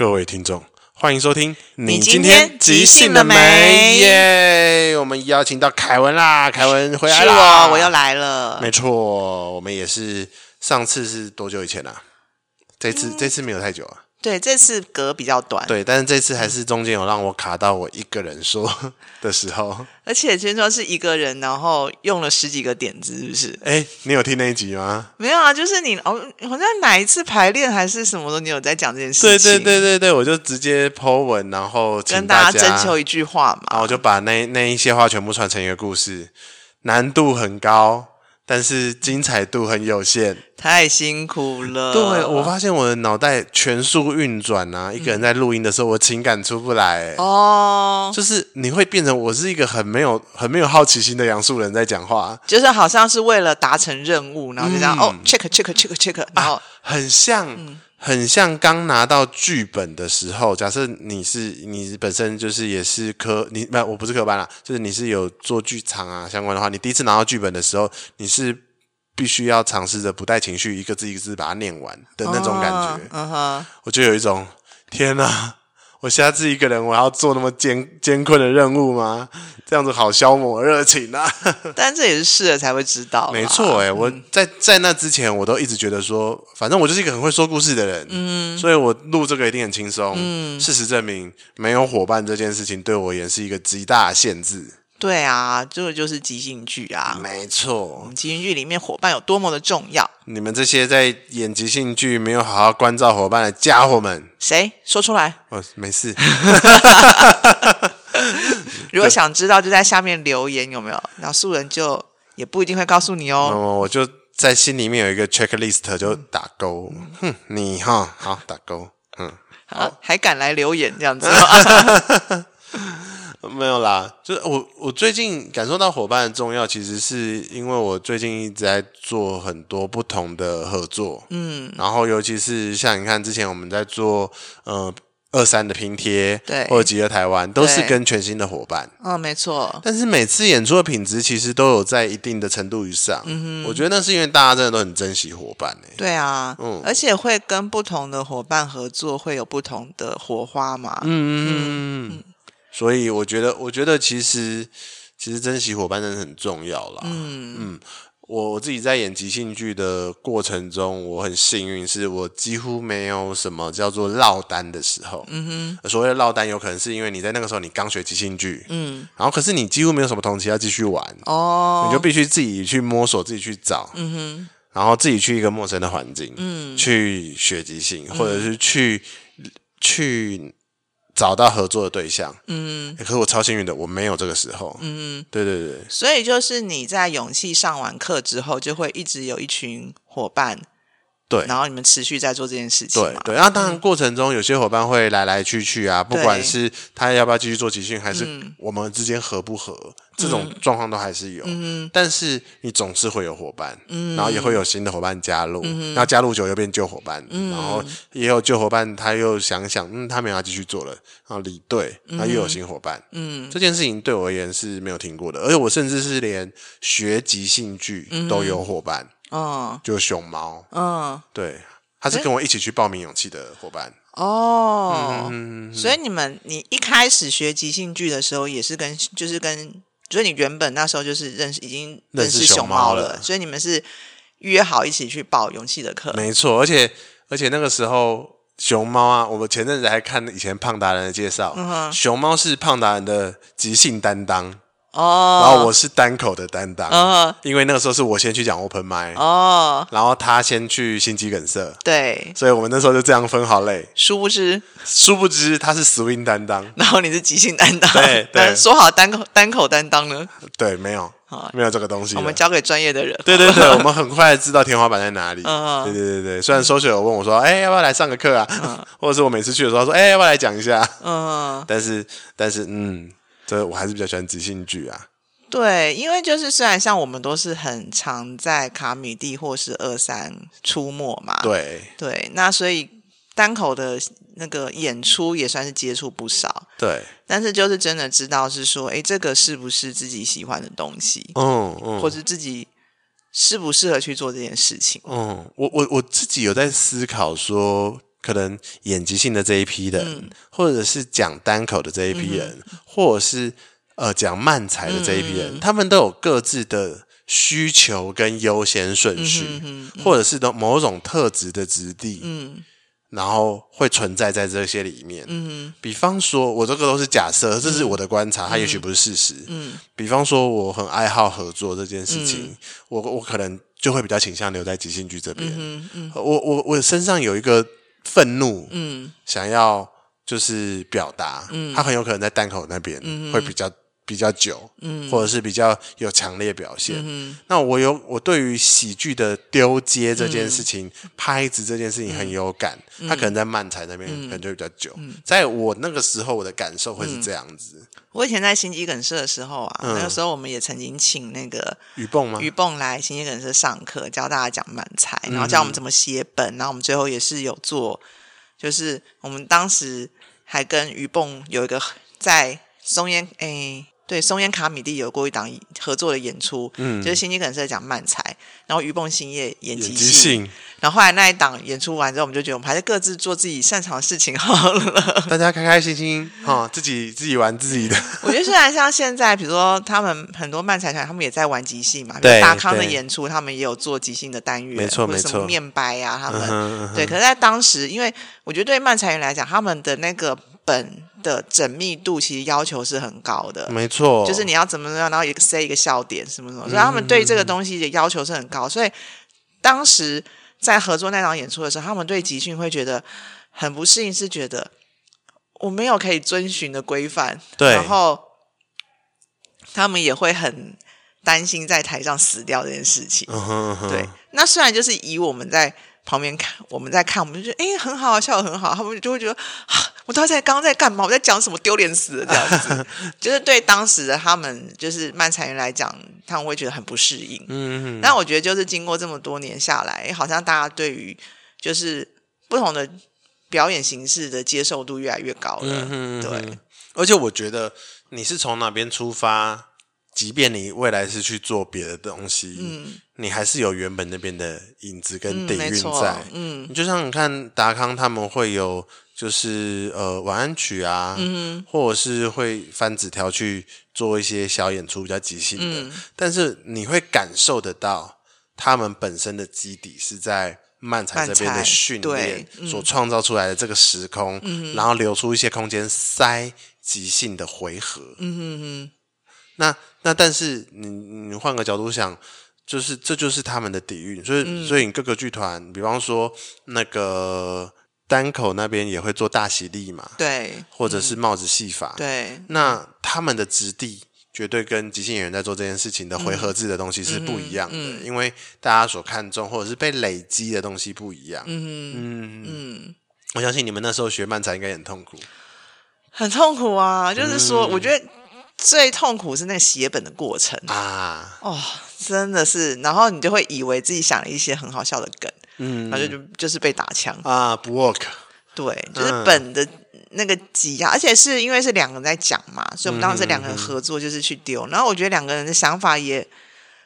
各位听众，欢迎收听。你今天即兴了没？耶！我们邀请到凯文啦，凯文回来了，我，我又来了。没错，我们也是。上次是多久以前啊？这次、嗯、这次没有太久啊。对，这次隔比较短。对，但是这次还是中间有让我卡到我一个人说的时候。而且听说是一个人，然后用了十几个点子，是不是？哎，你有听那一集吗？没有啊，就是你哦，好像哪一次排练还是什么的，你有在讲这件事情。对对对对对，我就直接 po 文，然后请跟大家征求一句话嘛，然后我就把那那一些话全部串成一个故事，难度很高。但是精彩度很有限，太辛苦了。对，我发现我的脑袋全速运转啊，一个人在录音的时候，我情感出不来。哦，就是你会变成我是一个很没有、很没有好奇心的杨树人在讲话，就是好像是为了达成任务，然后就这样、嗯、哦，check check check check，然后、啊、很像。嗯很像刚拿到剧本的时候，假设你是你本身就是也是科你不我不是科班啦，就是你是有做剧场啊相关的话，你第一次拿到剧本的时候，你是必须要尝试着不带情绪，一个字一个字把它念完的那种感觉。嗯哼，我就有一种天哪！我下次一个人，我要做那么艰艰困的任务吗？这样子好消磨热情啊！但这也是试了才会知道。没错，哎，我在在那之前，我都一直觉得说，反正我就是一个很会说故事的人，嗯，所以我录这个一定很轻松。嗯，事实证明，没有伙伴这件事情对我也是一个极大的限制。对啊，这个就是即兴剧啊，没错。即兴剧里面伙伴有多么的重要？你们这些在演即兴剧没有好好关照伙伴的家伙们，谁说出来？我，没事。如果想知道，就在下面留言有没有？然后素人就也不一定会告诉你哦。哦，我就在心里面有一个 checklist，就打勾。哼，你哈好打勾。嗯，好，还敢来留言这样子。没有啦，就是我我最近感受到伙伴的重要，其实是因为我最近一直在做很多不同的合作，嗯，然后尤其是像你看之前我们在做呃二三的拼贴，对，或者集合台湾，都是跟全新的伙伴，嗯、哦，没错。但是每次演出的品质其实都有在一定的程度以上，嗯哼，我觉得那是因为大家真的都很珍惜伙伴，欸，对啊，嗯，而且会跟不同的伙伴合作，会有不同的火花嘛，嗯嗯。嗯。嗯所以我觉得，我觉得其实其实珍惜伙伴真的很重要啦。嗯嗯，我我自己在演即兴剧的过程中，我很幸运，是我几乎没有什么叫做落单的时候。嗯哼，所谓的落单，有可能是因为你在那个时候你刚学即兴剧，嗯，然后可是你几乎没有什么同期要继续玩，哦，你就必须自己去摸索，自己去找，嗯哼，然后自己去一个陌生的环境，嗯，去学即兴，或者是去、嗯、去。找到合作的对象，嗯，可是我超幸运的，我没有这个时候，嗯，对对对，所以就是你在勇气上完课之后，就会一直有一群伙伴。对，然后你们持续在做这件事情。对对，然后当然过程中有些伙伴会来来去去啊，不管是他要不要继续做集训，还是我们之间合不合，这种状况都还是有。嗯，但是你总是会有伙伴，嗯，然后也会有新的伙伴加入，然后加入久又变旧伙伴，然后也有旧伙伴他又想想，嗯，他没有要继续做了，然后离队，他又有新伙伴，嗯，这件事情对我而言是没有停过的，而且我甚至是连学即兴剧都有伙伴。嗯，就熊猫，嗯，对，他是跟我一起去报名勇气的伙伴。哦，嗯，所以你们，你一开始学即兴剧的时候，也是跟，就是跟，所以你原本那时候就是认识，已经认识熊猫了，所以你们是约好一起去报勇气的课。没错，而且而且那个时候熊猫啊，我们前阵子还看以前胖达人的介绍，熊猫是胖达人的即兴担当。哦，然后我是单口的担当，哦，因为那个时候是我先去讲 open mic，哦，然后他先去心肌梗塞，对，所以我们那时候就这样分好类。殊不知，殊不知他是 swing 担当，然后你是即兴担当，对对，说好单口单口担当呢？对，没有，没有这个东西，我们交给专业的人。对对对，我们很快知道天花板在哪里。对对对对，虽然 social 有问我说，哎，要不要来上个课啊？或者是我每次去的时候说，哎，要不要来讲一下？嗯，但是但是嗯。这我还是比较喜欢即兴剧啊。对，因为就是虽然像我们都是很常在卡米蒂或是二三出没嘛，对对，那所以单口的那个演出也算是接触不少。对，但是就是真的知道是说，哎，这个是不是自己喜欢的东西？嗯嗯，或是自己适不适合去做这件事情？嗯，我我我自己有在思考说，可能演即兴的这一批人，嗯、或者是讲单口的这一批人，嗯、或者是呃讲慢才的这一批人，嗯、他们都有各自的需求跟优先顺序，或者是的某种特质的质地，嗯、然后会存在在这些里面。嗯、比方说，我这个都是假设，这是我的观察，嗯、它也许不是事实。嗯、比方说，我很爱好合作这件事情，嗯、我我可能就会比较倾向留在即兴剧这边。嗯嗯、我我我身上有一个。愤怒，嗯，想要就是表达，嗯，他很有可能在单口那边会比较比较久，嗯，或者是比较有强烈表现。嗯，那我有我对于喜剧的丢接这件事情，拍子这件事情很有感。他可能在漫才那边可能就比较久。在我那个时候，我的感受会是这样子。我以前在心肌梗塞的时候啊，那个时候我们也曾经请那个于蹦吗？于蹦来心肌梗塞上课，教大家讲漫才，然后教我们怎么写本，然后我们最后也是有做，就是我们当时还跟于蹦有一个在松烟诶。对，松烟卡米蒂有过一档合作的演出，嗯，就是心肌梗塞讲漫才，然后于蹦兴业演即兴，然后后来那一档演出完之后，我们就觉得我们还是各自做自己擅长的事情好了，大家开开心心哈、哦，自己自己玩自己的。我觉得虽然像现在，比如说他们很多漫才团，他们也在玩即兴嘛，比如大康的演出，他们也有做即兴的单元，没错没错，什么面白呀、啊，他们、对。可是，在当时，因为我觉得对漫才员来讲，他们的那个本。的缜密度其实要求是很高的，没错，就是你要怎么样，然后也塞一个笑点什么什么，所以他们对这个东西的要求是很高。所以当时在合作那场演出的时候，他们对集训会觉得很不适应，是觉得我没有可以遵循的规范，对，然后他们也会很担心在台上死掉这件事情。Uh huh, uh huh. 对，那虽然就是以我们在。旁边看，我们在看，我们就觉得哎，很好啊，笑得很好。他们就会觉得，啊、我到底在刚刚在干嘛？我在讲什么？丢脸死了这样子。就是对当时的他们，就是漫才员来讲，他们会觉得很不适应。嗯嗯。但我觉得，就是经过这么多年下来，好像大家对于就是不同的表演形式的接受度越来越高了。嗯对。而且我觉得你是从哪边出发？即便你未来是去做别的东西，嗯，你还是有原本那边的影子跟底蕴在，嗯，你就像你看达康他们会有就是呃晚安曲啊，嗯，或者是会翻纸条去做一些小演出比较即兴的，嗯，但是你会感受得到他们本身的基底是在漫才这边的训练所创造出来的这个时空，嗯，然后留出一些空间塞即兴的回合，嗯哼哼。那那但是你你换个角度想，就是这就是他们的底蕴，所以、嗯、所以你各个剧团，比方说那个单口那边也会做大喜利嘛，对，或者是帽子戏法，对，那他们的质地绝对跟即兴演员在做这件事情的回合制的东西是不一样的，嗯嗯、因为大家所看重或者是被累积的东西不一样，嗯嗯嗯，我相信你们那时候学漫才应该很痛苦，很痛苦啊，就是说，我觉得。最痛苦是那个写本的过程啊！哦，真的是，然后你就会以为自己想了一些很好笑的梗，嗯，然后就就就是被打枪啊，不 work。对，就是本的那个挤压，而且是因为是两个人在讲嘛，所以我们当时两个人合作就是去丢。然后我觉得两个人的想法也，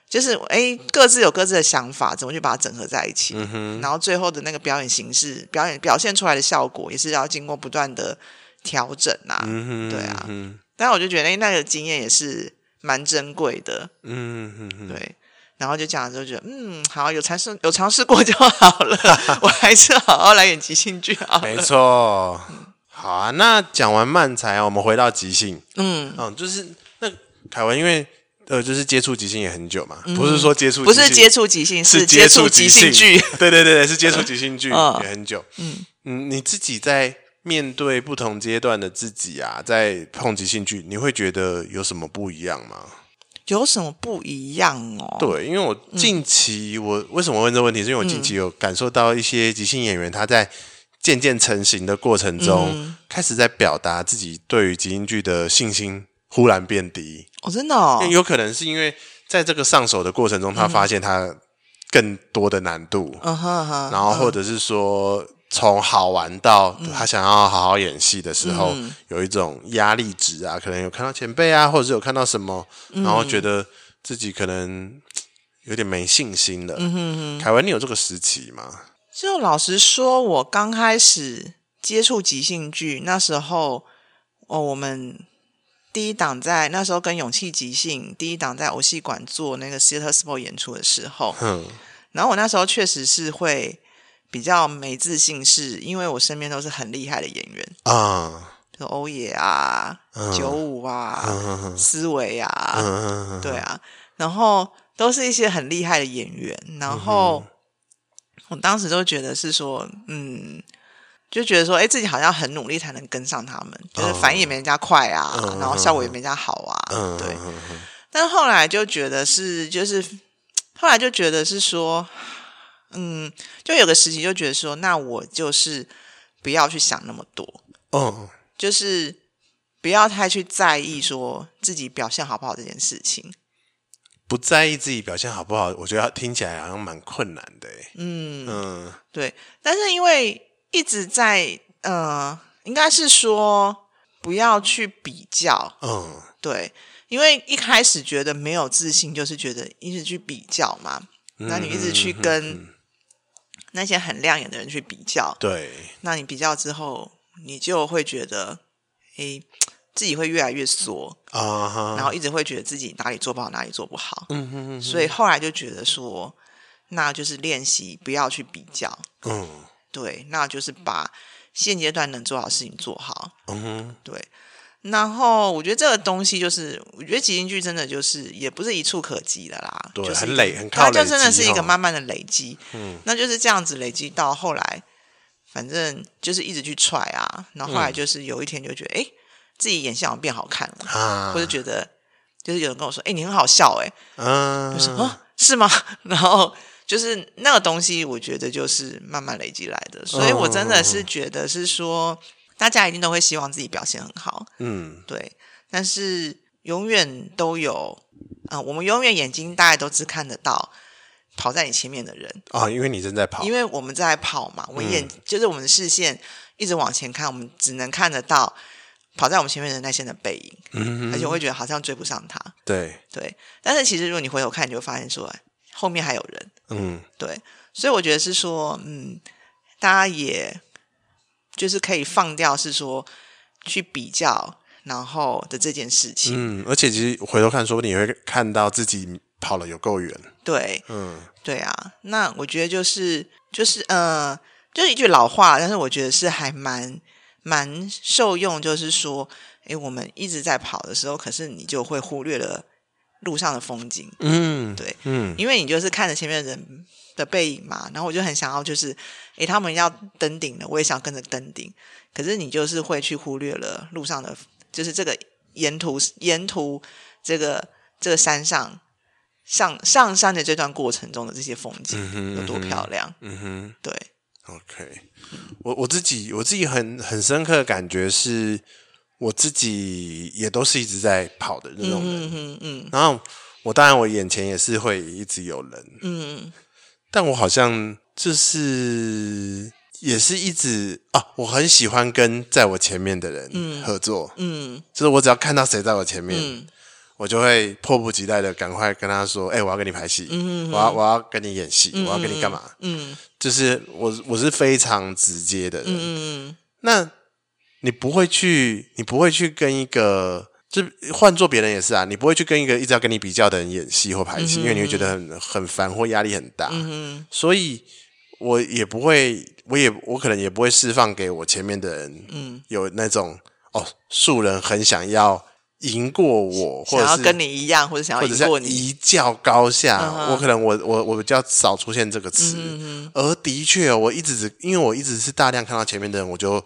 就是哎，各自有各自的想法，怎么去把它整合在一起？然后最后的那个表演形式，表演表现出来的效果，也是要经过不断的调整啊。对啊。但我就觉得，哎，那个经验也是蛮珍贵的。嗯嗯嗯，对。然后就讲了之后，觉得嗯，好，有尝试有尝试过就好了。我还是好好来演即兴剧好了。没错。好啊，那讲完漫才，我们回到即兴。嗯嗯，就是那凯文，因为呃，就是接触即兴也很久嘛，不是说接触，不是接触即兴，是接触即兴剧。对对对对，是接触即兴剧 也很久。嗯嗯，你自己在。面对不同阶段的自己啊，在碰即兴剧，你会觉得有什么不一样吗？有什么不一样哦？对，因为我近期、嗯、我为什么问这个问题，是因为我近期有感受到一些即兴演员他在渐渐成型的过程中，嗯、开始在表达自己对于即兴剧的信心忽然变低。哦，真的哦？有可能是因为在这个上手的过程中，他发现他更多的难度，然后或者是说。从好玩到他想要好好演戏的时候，嗯、有一种压力值啊，可能有看到前辈啊，或者是有看到什么，然后觉得自己可能 有点没信心了。嗯哼哼。凯文，你有这个时期吗？就老实说，我刚开始接触即兴剧那时候，哦，我们第一档在那时候跟勇气即兴第一档在偶戏馆做那个 Theater Sport 演出的时候，嗯，然后我那时候确实是会比较没自信，是因为我身边都是很厉害的演员啊，就欧野啊、九五啊、思维啊，对啊，然后都是一些很厉害的演员，然后。我当时就觉得是说，嗯，就觉得说，哎，自己好像很努力才能跟上他们，就是反应也没人家快啊，嗯、然后效果也没人家好啊，嗯、对。嗯、但后来就觉得是，就是后来就觉得是说，嗯，就有个时期就觉得说，那我就是不要去想那么多，嗯，就是不要太去在意说自己表现好不好这件事情。不在意自己表现好不好，我觉得听起来好像蛮困难的。嗯嗯，对。但是因为一直在呃，应该是说不要去比较。嗯，对。因为一开始觉得没有自信，就是觉得一直去比较嘛。嗯、那你一直去跟那些很亮眼的人去比较，对。那你比较之后，你就会觉得，诶。自己会越来越缩啊，uh huh. 然后一直会觉得自己哪里做不好，哪里做不好。嗯哼哼。所以后来就觉得说，那就是练习不要去比较。嗯、uh，huh. 对，那就是把现阶段能做好事情做好。嗯哼、uh，huh. 对。然后我觉得这个东西就是，我觉得即兴剧真的就是也不是一触可及的啦，对，就是很累，很靠累。它就真的是一个慢慢的累积。嗯，那就是这样子累积到后来，反正就是一直去踹啊，然后后来就是有一天就觉得，哎、嗯。自己演戏好像变好看了，啊、或者觉得就是有人跟我说：“哎、欸，你很好笑。”哎，嗯，就说：“哦，是吗？” 然后就是那个东西，我觉得就是慢慢累积来的。所以我真的是觉得是说，大家一定都会希望自己表现很好，嗯，对。但是永远都有啊、呃，我们永远眼睛大概都只看得到跑在你前面的人啊，因为你正在跑，因为我们在跑嘛，我们眼、嗯、就是我们的视线一直往前看，我们只能看得到。跑在我们前面的那些人的背影，嗯、哼而且我会觉得好像追不上他。对对，但是其实如果你回头看，你就会发现说后面还有人。嗯，对，所以我觉得是说，嗯，大家也就是可以放掉，是说去比较然后的这件事情。嗯，而且其实回头看，说不定你会看到自己跑了有够远。对，嗯，对啊，那我觉得就是就是呃，就是一句老话，但是我觉得是还蛮。蛮受用，就是说，诶，我们一直在跑的时候，可是你就会忽略了路上的风景。嗯，对，嗯，因为你就是看着前面的人的背影嘛，然后我就很想要，就是，诶，他们要登顶了，我也想跟着登顶，可是你就是会去忽略了路上的，就是这个沿途沿途这个这个山上上上山的这段过程中的这些风景有多漂亮。嗯哼，对。OK，我我自己我自己很很深刻的感觉是，我自己也都是一直在跑的那种人，嗯然后我当然我眼前也是会一直有人，嗯，但我好像就是也是一直啊，我很喜欢跟在我前面的人合作，嗯，就是我只要看到谁在我前面。嗯。我就会迫不及待的赶快跟他说：“哎、欸，我要跟你拍戏，嗯、我要我要跟你演戏，嗯、我要跟你干嘛？”嗯，就是我我是非常直接的人。嗯哼那你不会去，你不会去跟一个，就换做别人也是啊，你不会去跟一个一直要跟你比较的人演戏或排戏，嗯、因为你会觉得很很烦或压力很大。嗯所以我也不会，我也我可能也不会释放给我前面的人，嗯，有那种哦，素人很想要。赢过我，或者是想要跟你一样，或者想要赢过你，一较高下。Uh. 我可能我我我比较少出现这个词，嗯、而的确，我一直只因为我一直是大量看到前面的人，我就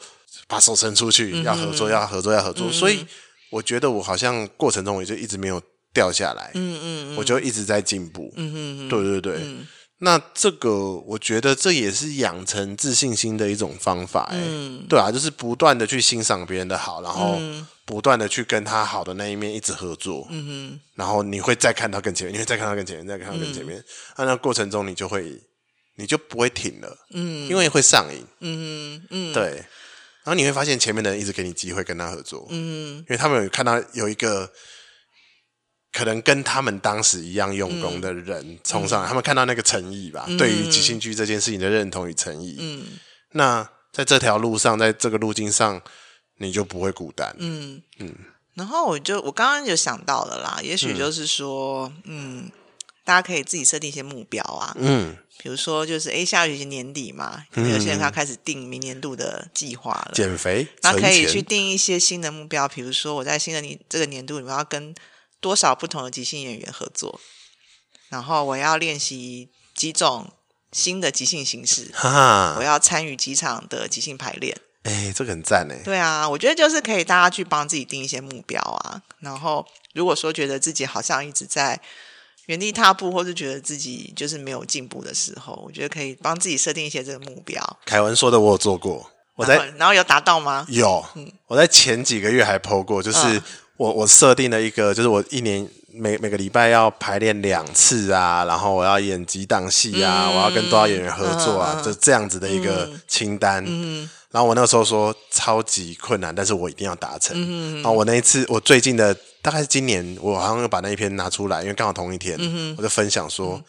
把手伸出去，要合作，要合作，要合作。嗯、所以我觉得我好像过程中我就一直没有掉下来，嗯嗯，我就一直在进步，嗯嗯对对对。嗯、那这个我觉得这也是养成自信心的一种方法、欸，嗯，对啊，就是不断的去欣赏别人的好，然后。嗯。不断的去跟他好的那一面一直合作，嗯哼，然后你会再看到更前面，你会再看到更前面，再看到更前面，那、嗯、那过程中你就会，你就不会停了，嗯，因为会上瘾，嗯哼嗯，对，然后你会发现前面的人一直给你机会跟他合作，嗯，因为他们有看到有一个可能跟他们当时一样用功的人冲上来，嗯、他们看到那个诚意吧，嗯、对于即兴剧这件事情的认同与诚意。嗯，那在这条路上，在这个路径上，你就不会孤单。嗯嗯。然后我就我刚刚就想到了啦，也许就是说，嗯，嗯，大家可以自己设定一些目标啊。嗯。比如说，就是哎，下学期年底嘛，有些人他开始定明年度的计划了。减肥，那可以去定一些新的目标，比如说我在新的年这个年度里面要跟多少不同的即兴演员合作，然后我要练习几种新的即兴形式，哈哈，我要参与几场的即兴排练。哎，这个很赞哎。对啊，我觉得就是可以大家去帮自己定一些目标啊，然后如果说觉得自己好像一直在。原地踏步，或是觉得自己就是没有进步的时候，我觉得可以帮自己设定一些这个目标。凯文说的，我有做过，我在，然后有达到吗？有，嗯，我在前几个月还 po 过，就是我、嗯、我设定了一个，就是我一年每每个礼拜要排练两次啊，然后我要演几档戏啊，嗯、我要跟多少演员合作啊，嗯、就这样子的一个清单。嗯。嗯然后我那个时候说超级困难，但是我一定要达成。嗯、然后我那一次，我最近的大概是今年，我好像又把那一篇拿出来，因为刚好同一天，嗯、我就分享说，嗯、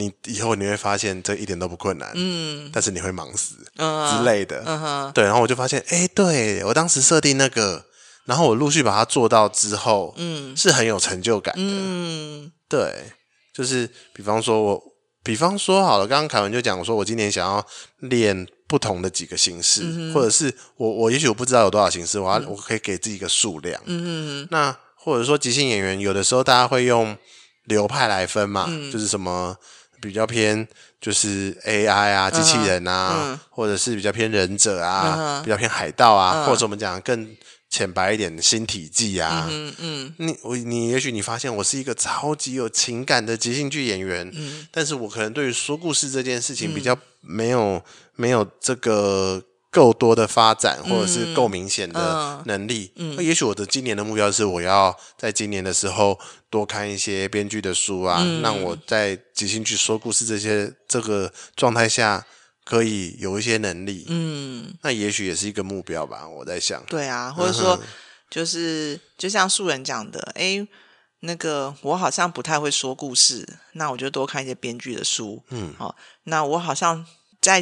你以后你会发现这一点都不困难，嗯，但是你会忙死、嗯、之类的，嗯哼，对。然后我就发现，哎，对我当时设定那个，然后我陆续把它做到之后，嗯，是很有成就感的，嗯，对，就是比方说我，比方说好了，刚刚凯文就讲说，我今年想要练。不同的几个形式，嗯、或者是我我也许我不知道有多少形式，我要、嗯、我可以给自己一个数量。嗯哼那或者说即兴演员，有的时候大家会用流派来分嘛，嗯、就是什么比较偏就是 AI 啊，机器人啊，嗯、或者是比较偏忍者啊，嗯、比较偏海盗啊，嗯、或者我们讲更浅白一点的新体记啊。嗯嗯，你我你也许你发现我是一个超级有情感的即兴剧演员，嗯、但是我可能对于说故事这件事情比较没有。没有这个够多的发展，或者是够明显的能力，嗯，那也许我的今年的目标是，我要在今年的时候多看一些编剧的书啊，嗯、让我在即兴剧说故事这些这个状态下，可以有一些能力，嗯，那也许也是一个目标吧，我在想，对啊，或者说就是就像素人讲的，诶，那个我好像不太会说故事，那我就多看一些编剧的书，嗯，好，那我好像。在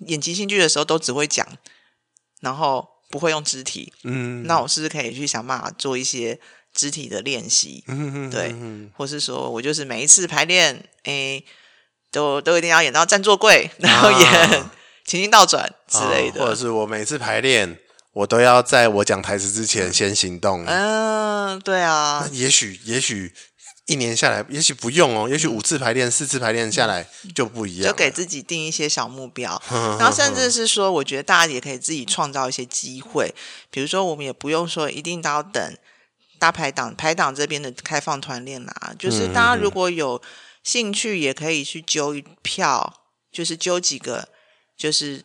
演即兴剧的时候，都只会讲，然后不会用肢体。嗯，那我是不是可以去想办法做一些肢体的练习？嗯对，或是说我就是每一次排练，诶，都都一定要演到站坐柜，然后演情境倒转之类的。或者是我每次排练，我都要在我讲台词之前先行动。嗯，对啊。也许，也许。一年下来，也许不用哦，也许五次排练、四次排练下来就不一样。就给自己定一些小目标，然后甚至是说，我觉得大家也可以自己创造一些机会。比如说，我们也不用说一定都要等大排档、排档这边的开放团练啦。就是大家如果有兴趣，也可以去揪一票，就是揪几个，就是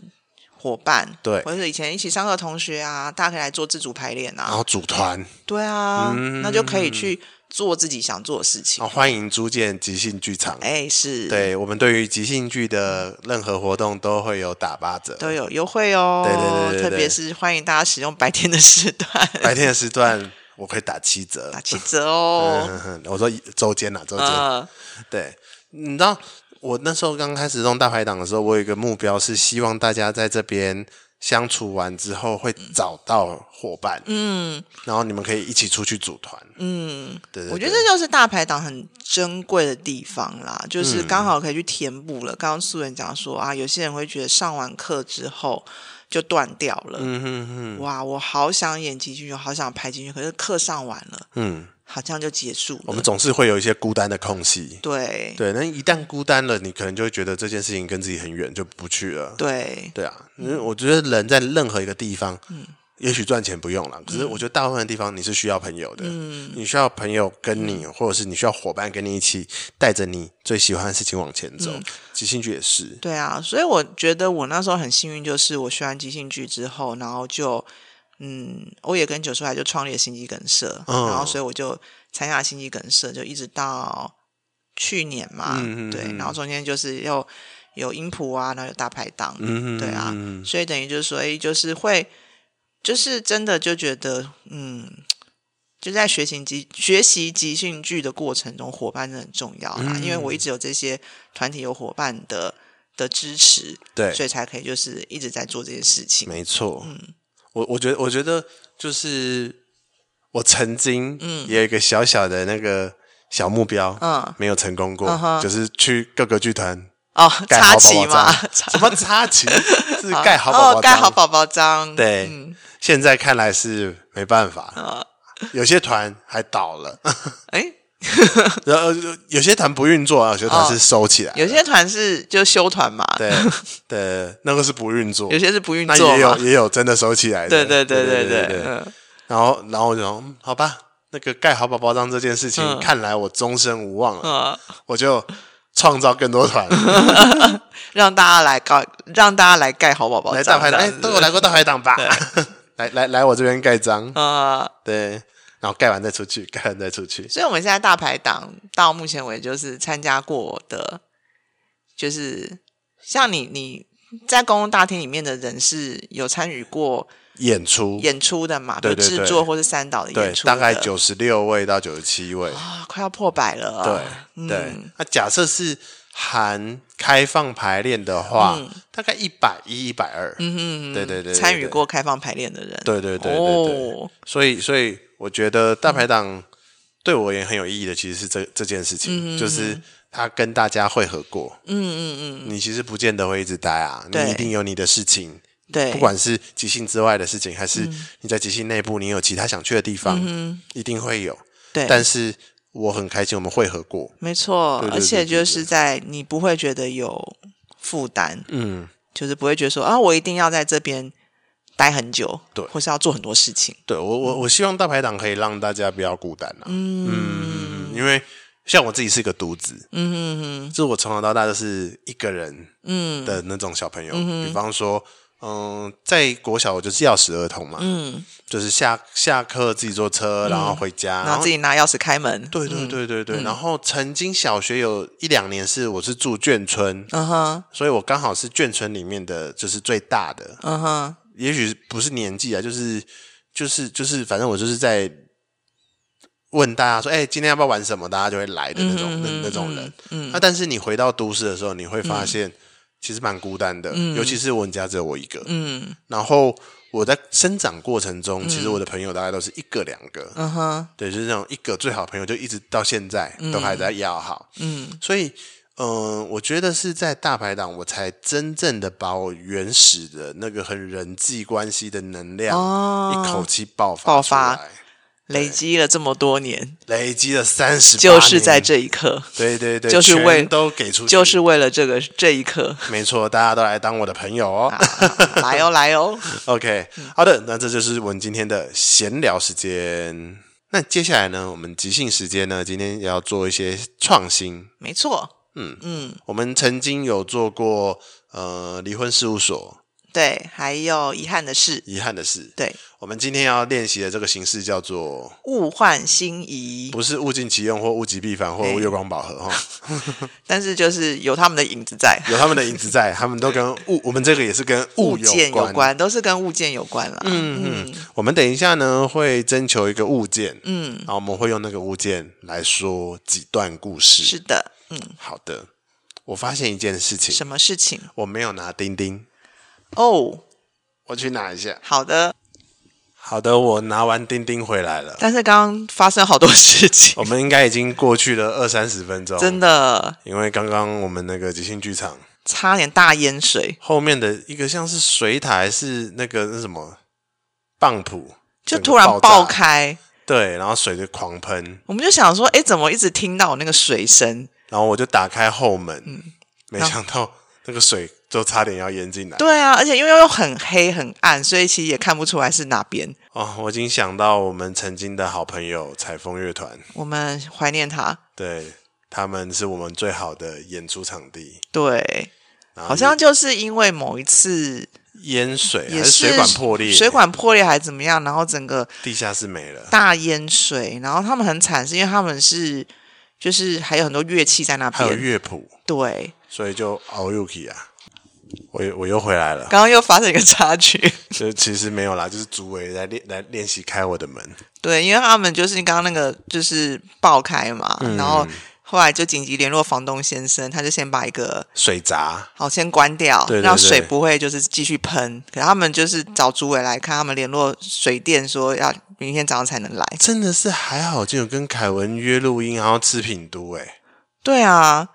伙伴，对，或者是以前一起上课的同学啊，大家可以来做自主排练啊，然后组团，对啊，那就可以去。做自己想做的事情。哦，欢迎租借即兴剧场。哎，是。对，我们对于即兴剧的任何活动都会有打八折，都有优惠哦。对对对对，特别是欢迎大家使用白天的时段。白天的时段我可以打七折，打七折哦。我说周间呐，周间。对，你知道我那时候刚开始弄大排档的时候，我有一个目标是希望大家在这边。相处完之后会找到伙伴，嗯，然后你们可以一起出去组团，嗯，对，对，对，我觉得这就是大排档很珍贵的地方啦，就是刚好可以去填补了。刚刚素人讲说啊，有些人会觉得上完课之后就断掉了，嗯哼哼，哇，我好想演进去，好想拍进去，可是课上完了，嗯。好像就结束了。我们总是会有一些孤单的空隙。对对，那一旦孤单了，你可能就会觉得这件事情跟自己很远，就不去了。对对啊，因为我觉得人在任何一个地方，嗯，也许赚钱不用了，可是我觉得大部分的地方你是需要朋友的。嗯，你需要朋友跟你，或者是你需要伙伴跟你一起带着你最喜欢的事情往前走。即兴剧也是。对啊，所以我觉得我那时候很幸运，就是我学完即兴剧之后，然后就。嗯，我也跟九叔来就创立了心肌梗塞，嗯、然后所以我就参加了心肌梗塞，就一直到去年嘛，嗯、对，然后中间就是又有音谱啊，然后有大排档，嗯、对啊，所以等于就是说，哎，就是会，就是真的就觉得，嗯，就在学习集学习即兴剧的过程中，伙伴是很重要啦。嗯、因为我一直有这些团体有伙伴的的支持，对，所以才可以就是一直在做这些事情。没错，嗯，我我觉得我觉得就是我曾经嗯。也有一个小小的那个小目标，嗯，没有成功过，嗯、就是去各个剧团哦插旗吗？什么插旗？是盖好宝宝章，盖好宝宝章。对，嗯、现在看来是没办法。嗯有些团还倒了，哎，然后有些团不运作啊，有些团是收起来，有些团是就休团嘛，对对，那个是不运作，有些是不运作，也有也有真的收起来的，对对对对对对。然后然后就说，好吧，那个盖好宝宝章这件事情，看来我终身无望了，我就创造更多团，让大家来盖，让大家来盖好宝宝章，来大排档，哎，都有来过大排档吧？来来 来，我这边盖章啊，对。然后盖完再出去，盖完再出去。所以我们现在大排档到目前为止就是参加过的，就是像你你在公共大厅里面的人是有参与过演出演出的嘛？对制作或是三岛的演出，大概九十六位到九十七位啊，快要破百了。对对，那假设是含开放排练的话，大概一百一、一百二。嗯嗯，对对对，参与过开放排练的人，对对对对对，所以所以。我觉得大排档对我也很有意义的，其实是这这件事情，嗯、就是他跟大家会合过。嗯嗯嗯，你其实不见得会一直待啊，你一定有你的事情。对，不管是即兴之外的事情，还是你在即兴内部，你有其他想去的地方，嗯、一定会有。对，但是我很开心，我们会合过。没错，而且就是在你不会觉得有负担，嗯，就是不会觉得说啊，我一定要在这边。待很久，对，或是要做很多事情。对我，我我希望大排档可以让大家不要孤单啊。嗯嗯，因为像我自己是一个独子，嗯哼哼，就是我从小到大都是一个人，嗯的那种小朋友。嗯、比方说，嗯，在国小我就是钥匙儿童嘛，嗯，就是下下课自己坐车，然后回家，嗯、然后自己拿钥匙开门。对对对对对。嗯、然后曾经小学有一两年是我是住眷村，嗯哼，所以我刚好是眷村里面的就是最大的，嗯哼。也许不是年纪啊，就是就是就是，反正我就是在问大家说：“哎、欸，今天要不要玩什么？”大家就会来的那种、嗯、那那种人。嗯，那、啊、但是你回到都市的时候，你会发现其实蛮孤单的，嗯、尤其是我们家只有我一个。嗯，然后我在生长过程中，其实我的朋友大概都是一个两个。嗯哼，对，就是那种一个最好朋友，就一直到现在都还在要好。嗯，所以。嗯，我觉得是在大排档，我才真正的把我原始的那个很人际关系的能量，哦、一口气爆发爆发，累积了这么多年，累积了三十，就是在这一刻，对对对，就是为都给出，就是为了这个这一刻，没错，大家都来当我的朋友哦，来哦 来哦，OK，好的，那这就是我们今天的闲聊时间。那接下来呢，我们即兴时间呢，今天也要做一些创新，没错。嗯嗯，我们曾经有做过呃离婚事务所，对，还有遗憾的事，遗憾的事，对。我们今天要练习的这个形式叫做物换星移，不是物尽其用或物极必反或月光宝盒哈，但是就是有他们的影子在，有他们的影子在，他们都跟物，我们这个也是跟物件有关，都是跟物件有关了。嗯。嗯，我们等一下呢会征求一个物件，嗯，然后我们会用那个物件来说几段故事。是的，嗯，好的。我发现一件事情，什么事情？我没有拿钉钉哦，我去拿一下。好的。好的，我拿完钉钉回来了。但是刚刚发生好多事情，我们应该已经过去了二三十分钟，真的。因为刚刚我们那个即兴剧场差点大淹水，后面的一个像是水塔是那个那什么棒浦，就突然爆开，对，然后水就狂喷。我们就想说，哎，怎么一直听到那个水声？然后我就打开后门，嗯，没想到那个水。就差点要淹进来。对啊，而且因为又很黑很暗，所以其实也看不出来是哪边。哦，我已经想到我们曾经的好朋友采风乐团，我们怀念他。对，他们是我们最好的演出场地。对，好像就是因为某一次淹水，还是水管破裂，水管破裂还是怎么样，然后整个地下室没了，大淹水。然后他们很惨，是因为他们是就是还有很多乐器在那边，还有乐谱，对，所以就熬入去啊。我我又回来了，刚刚又发生一个插曲，就其实没有啦，就是主委来练来练习开我的门。对，因为他们就是刚刚那个就是爆开嘛，嗯、然后后来就紧急联络房东先生，他就先把一个水闸好先关掉，对对对，让水不会就是继续喷。可他们就是找主委来看，他们联络水电说要明天早上才能来。真的是还好，就有跟凯文约录音，然后吃品都哎。对啊。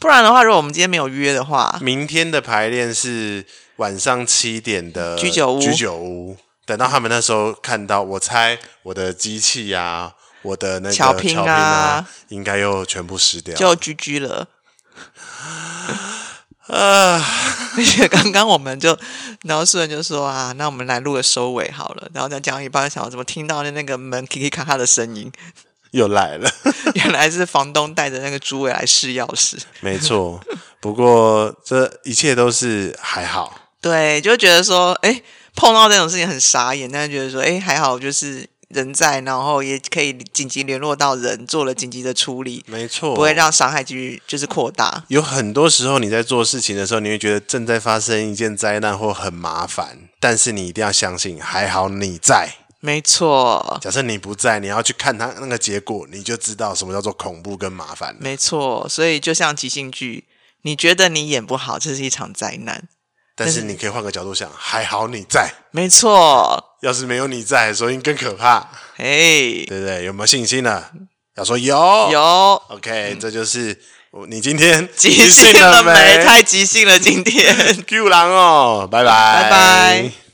不然的话，如果我们今天没有约的话，明天的排练是晚上七点的居酒屋。居酒屋，等到他们那时候看到，我猜我的机器啊，我的那个巧拼啊，啊应该又全部湿掉，就居居了。啊！而且刚刚我们就，然后素人就说啊，那我们来录个收尾好了。然后再讲一半，想怎么听到的那个门咔咔的声音。又来了，原来是房东带着那个诸位来试钥匙。没错，不过这一切都是还好。对，就觉得说，哎，碰到这种事情很傻眼，但是觉得说，哎，还好，就是人在，然后也可以紧急联络到人，做了紧急的处理。没错，不会让伤害继续就是扩大。有很多时候你在做事情的时候，你会觉得正在发生一件灾难或很麻烦，但是你一定要相信，还好你在。没错，假设你不在，你要去看他那个结果，你就知道什么叫做恐怖跟麻烦。没错，所以就像即兴剧，你觉得你演不好，这是一场灾难。但是你可以换个角度想，还好你在。没错，要是没有你在，所以更可怕。嘿，对不对？有没有信心呢？要说有，有。OK，这就是你今天即兴了没？太即兴了，今天。Q 狼哦，拜拜，拜拜。